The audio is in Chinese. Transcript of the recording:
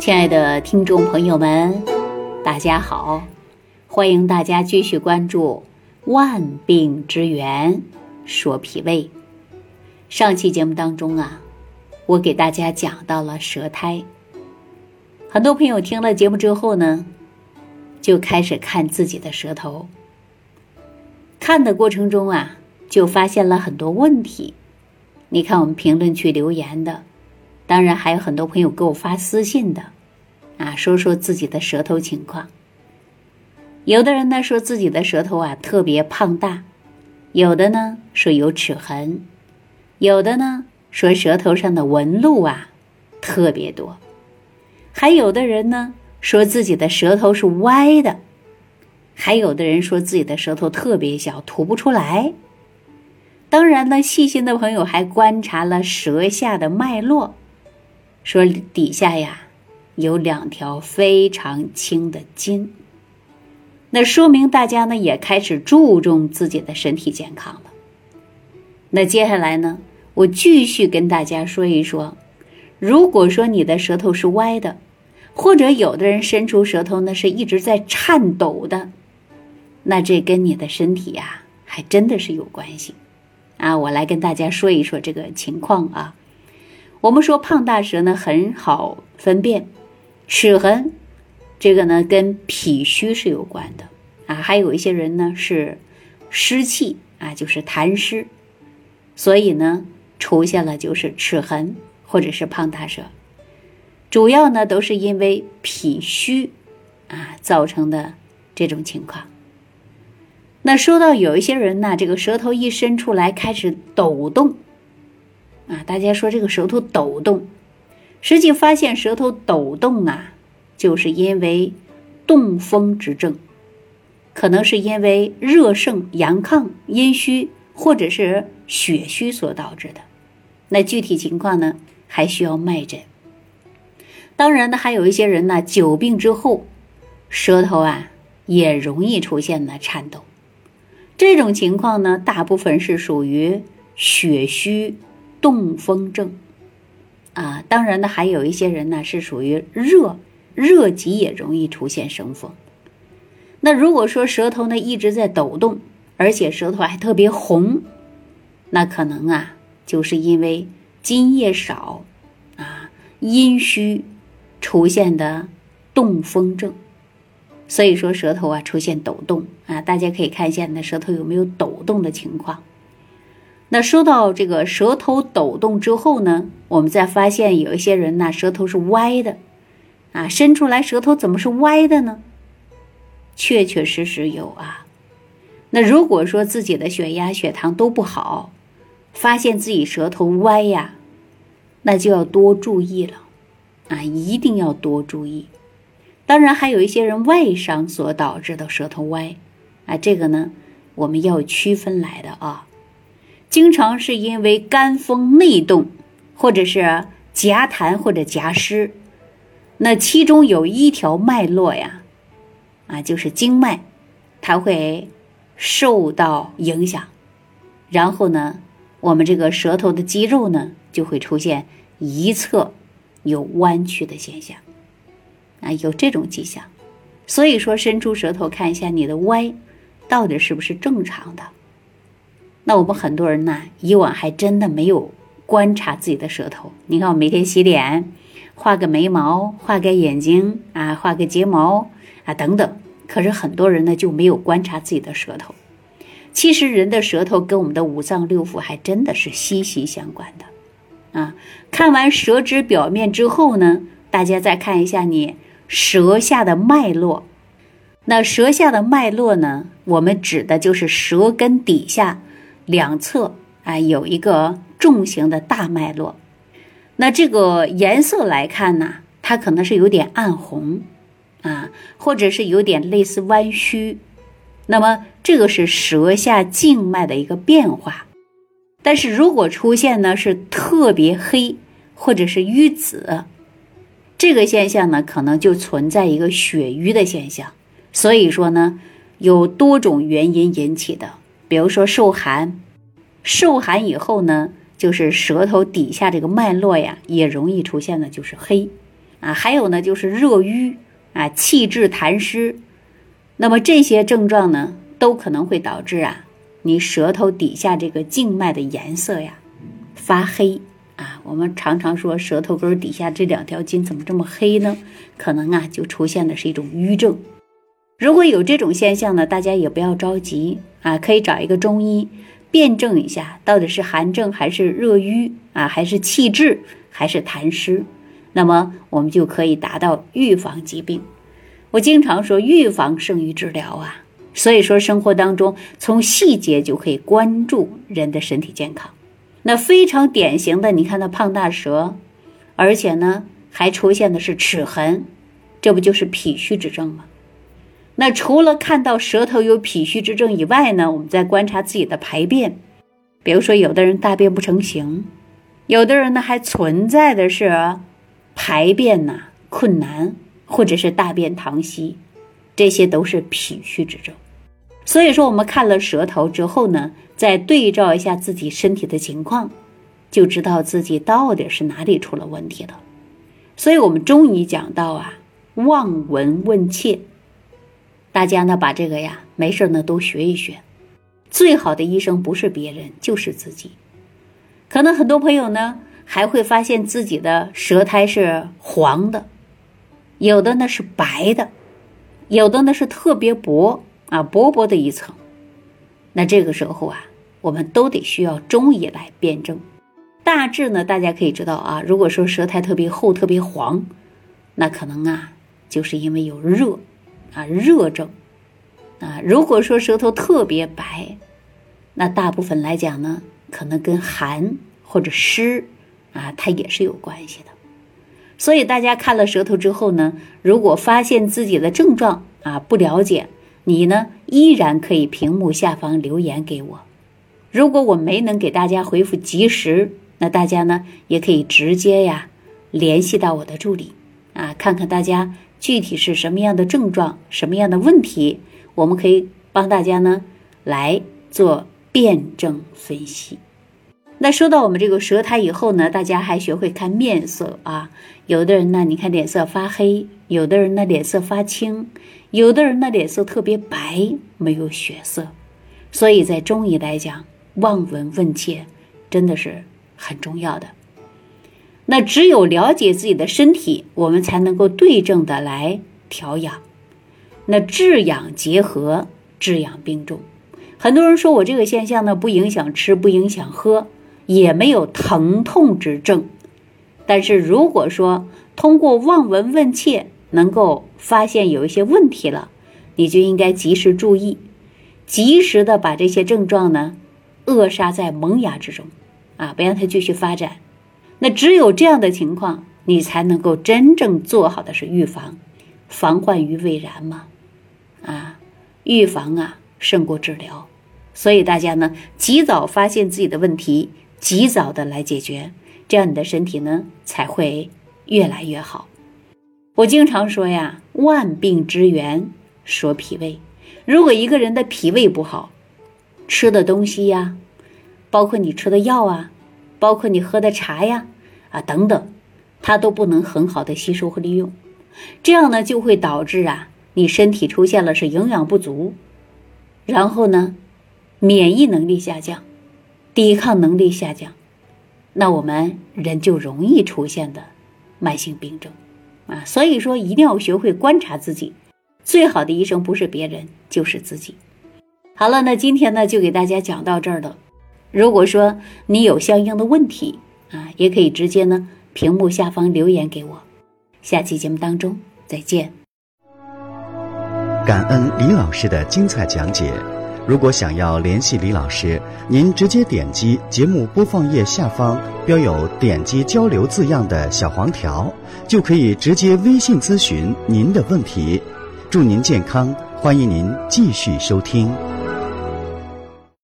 亲爱的听众朋友们，大家好！欢迎大家继续关注《万病之源说脾胃》。上期节目当中啊，我给大家讲到了舌苔。很多朋友听了节目之后呢，就开始看自己的舌头。看的过程中啊，就发现了很多问题。你看我们评论区留言的。当然还有很多朋友给我发私信的，啊，说说自己的舌头情况。有的人呢说自己的舌头啊特别胖大，有的呢说有齿痕，有的呢说舌头上的纹路啊特别多，还有的人呢说自己的舌头是歪的，还有的人说自己的舌头特别小，吐不出来。当然呢，细心的朋友还观察了舌下的脉络。说底下呀有两条非常轻的筋，那说明大家呢也开始注重自己的身体健康了。那接下来呢，我继续跟大家说一说，如果说你的舌头是歪的，或者有的人伸出舌头呢是一直在颤抖的，那这跟你的身体呀还真的是有关系啊！我来跟大家说一说这个情况啊。我们说胖大舌呢很好分辨，齿痕，这个呢跟脾虚是有关的啊。还有一些人呢是湿气啊，就是痰湿，所以呢出现了就是齿痕或者是胖大舌，主要呢都是因为脾虚啊造成的这种情况。那说到有一些人呢，这个舌头一伸出来开始抖动。啊，大家说这个舌头抖动，实际发现舌头抖动啊，就是因为动风之症，可能是因为热盛阳亢、阴虚或者是血虚所导致的。那具体情况呢，还需要脉诊。当然呢，还有一些人呢，久病之后，舌头啊也容易出现呢颤抖。这种情况呢，大部分是属于血虚。动风症，啊，当然呢，还有一些人呢是属于热，热极也容易出现生风。那如果说舌头呢一直在抖动，而且舌头还特别红，那可能啊就是因为津液少，啊阴虚出现的动风症。所以说舌头啊出现抖动啊，大家可以看一下你的舌头有没有抖动的情况。那说到这个舌头抖动之后呢，我们再发现有一些人呢，舌头是歪的，啊，伸出来舌头怎么是歪的呢？确确实实有啊。那如果说自己的血压、血糖都不好，发现自己舌头歪呀，那就要多注意了，啊，一定要多注意。当然，还有一些人外伤所导致的舌头歪，啊，这个呢，我们要区分来的啊。经常是因为肝风内动，或者是夹痰或者夹湿，那其中有一条脉络呀，啊，就是经脉，它会受到影响，然后呢，我们这个舌头的肌肉呢就会出现一侧有弯曲的现象，啊，有这种迹象，所以说伸出舌头看一下你的歪，到底是不是正常的。那我们很多人呢，以往还真的没有观察自己的舌头。你看，我每天洗脸，画个眉毛，画个眼睛啊，画个睫毛啊，等等。可是很多人呢就没有观察自己的舌头。其实人的舌头跟我们的五脏六腑还真的是息息相关的啊。看完舌质表面之后呢，大家再看一下你舌下的脉络。那舌下的脉络呢，我们指的就是舌根底下。两侧啊有一个重型的大脉络，那这个颜色来看呢，它可能是有点暗红，啊，或者是有点类似弯曲，那么这个是舌下静脉的一个变化。但是如果出现呢是特别黑或者是瘀紫，这个现象呢可能就存在一个血瘀的现象。所以说呢，有多种原因引起的。比如说受寒，受寒以后呢，就是舌头底下这个脉络呀，也容易出现的就是黑，啊，还有呢就是热瘀啊、气滞痰湿。那么这些症状呢，都可能会导致啊，你舌头底下这个静脉的颜色呀发黑啊。我们常常说舌头根底下这两条筋怎么这么黑呢？可能啊就出现的是一种瘀症。如果有这种现象呢，大家也不要着急啊，可以找一个中医辩证一下，到底是寒症还是热瘀啊，还是气滞还是痰湿，那么我们就可以达到预防疾病。我经常说，预防胜于治疗啊。所以说，生活当中从细节就可以关注人的身体健康。那非常典型的，你看那胖大舌，而且呢还出现的是齿痕，这不就是脾虚之症吗？那除了看到舌头有脾虚之症以外呢，我们再观察自己的排便，比如说有的人大便不成形，有的人呢还存在的是排便呐困难。或者是大便溏稀，这些都是脾虚之症。所以说，我们看了舌头之后呢，再对照一下自己身体的情况，就知道自己到底是哪里出了问题了。所以我们中医讲到啊，望闻问切，大家呢把这个呀没事呢都学一学。最好的医生不是别人，就是自己。可能很多朋友呢还会发现自己的舌苔是黄的。有的呢是白的，有的呢是特别薄啊，薄薄的一层。那这个时候啊，我们都得需要中医来辩证。大致呢，大家可以知道啊，如果说舌苔特别厚、特别黄，那可能啊，就是因为有热啊，热症啊。如果说舌头特别白，那大部分来讲呢，可能跟寒或者湿啊，它也是有关系的。所以大家看了舌头之后呢，如果发现自己的症状啊不了解，你呢依然可以屏幕下方留言给我。如果我没能给大家回复及时，那大家呢也可以直接呀联系到我的助理啊，看看大家具体是什么样的症状、什么样的问题，我们可以帮大家呢来做辩证分析。那说到我们这个舌苔以后呢，大家还学会看面色啊。有的人呢，你看脸色发黑；有的人呢，脸色发青；有的人呢，脸色特别白，没有血色。所以在中医来讲，望闻问切真的是很重要的。那只有了解自己的身体，我们才能够对症的来调养。那治养结合，治养并重。很多人说我这个现象呢，不影响吃，不影响喝。也没有疼痛之症，但是如果说通过望闻问切能够发现有一些问题了，你就应该及时注意，及时的把这些症状呢扼杀在萌芽之中，啊，不让它继续发展。那只有这样的情况，你才能够真正做好的是预防，防患于未然嘛，啊，预防啊胜过治疗，所以大家呢及早发现自己的问题。及早的来解决，这样你的身体呢才会越来越好。我经常说呀，万病之源说脾胃。如果一个人的脾胃不好，吃的东西呀，包括你吃的药啊，包括你喝的茶呀，啊等等，它都不能很好的吸收和利用，这样呢就会导致啊，你身体出现了是营养不足，然后呢，免疫能力下降。抵抗能力下降，那我们人就容易出现的慢性病症啊。所以说，一定要学会观察自己。最好的医生不是别人，就是自己。好了，那今天呢就给大家讲到这儿了。如果说你有相应的问题啊，也可以直接呢屏幕下方留言给我。下期节目当中再见。感恩李老师的精彩讲解。如果想要联系李老师，您直接点击节目播放页下方标有“点击交流”字样的小黄条，就可以直接微信咨询您的问题。祝您健康，欢迎您继续收听。